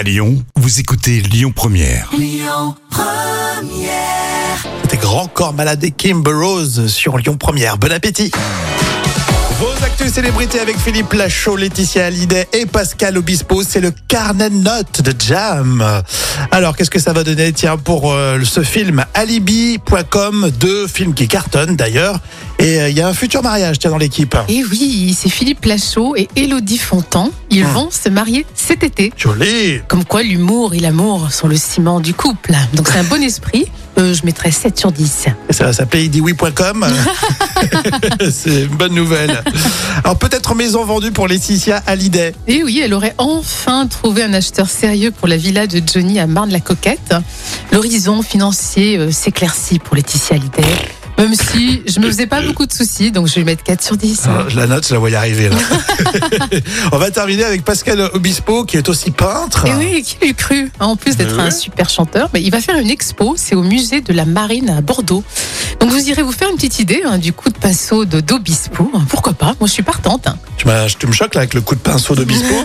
À Lyon, vous écoutez Lyon Première. C'était Grand Corps Malade et Kimber Rose sur Lyon Première. Bon appétit vos actus célébrités avec Philippe Lachaud, Laetitia Hallyday et Pascal Obispo, c'est le carnet de notes de Jam. Alors, qu'est-ce que ça va donner Tiens, pour euh, ce film Alibi.com, deux films qui cartonnent d'ailleurs. Et euh, il y a un futur mariage, tiens, dans l'équipe. Et oui, c'est Philippe Lachaud et Élodie Fontan. Ils vont se marier cet été. Joli Comme quoi l'humour et l'amour sont le ciment du couple. Donc c'est un bon esprit. Euh, je mettrais 7 sur 10. Et ça va s'appeler idiwi.com. c'est une bonne nouvelle. Alors, peut-être maison vendue pour Laetitia Hallyday. Et oui, elle aurait enfin trouvé un acheteur sérieux pour la villa de Johnny à Marne-la-Coquette. L'horizon financier euh, s'éclaircit pour Laetitia Hallyday. Même si je me faisais pas beaucoup de soucis, donc je vais mettre 4 sur 10. Ah, je la note, je la vois y arriver. Là. On va terminer avec Pascal Obispo, qui est aussi peintre. Et oui, qui l'eût cru En plus d'être Ouais. un super chanteur, mais il va faire une expo, c'est au musée de la Marine à Bordeaux. Donc vous irez vous faire une petite idée hein, du coup de pinceau de d'Obispo. Pourquoi pas? Moi je suis partante. hein. Tu, tu me choques là avec le coup de pinceau d'Obispo.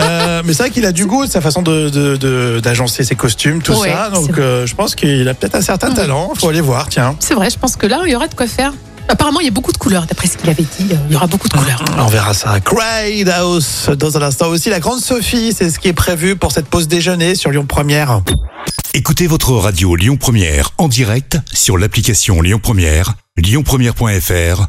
Euh, mais c'est vrai qu'il a du goût, sa façon de, de- de- d'agencer ses costumes, tout Ouais, ça. Donc euh, je pense qu'il a peut-être un certain Oui. talent. Faut aller voir, tiens. C'est vrai, je pense que là il y aura de quoi faire. Apparemment il y a beaucoup de couleurs, d'après ce qu'il avait dit, euh, il y aura beaucoup de couleurs. On verra ça. Cried House dans un instant aussi. La grande Sophie, c'est ce qui est prévu pour cette pause déjeuner sur Lyon Première. Écoutez votre radio Lyon Première en direct sur l'application Lyon Première, lyonpremière.fr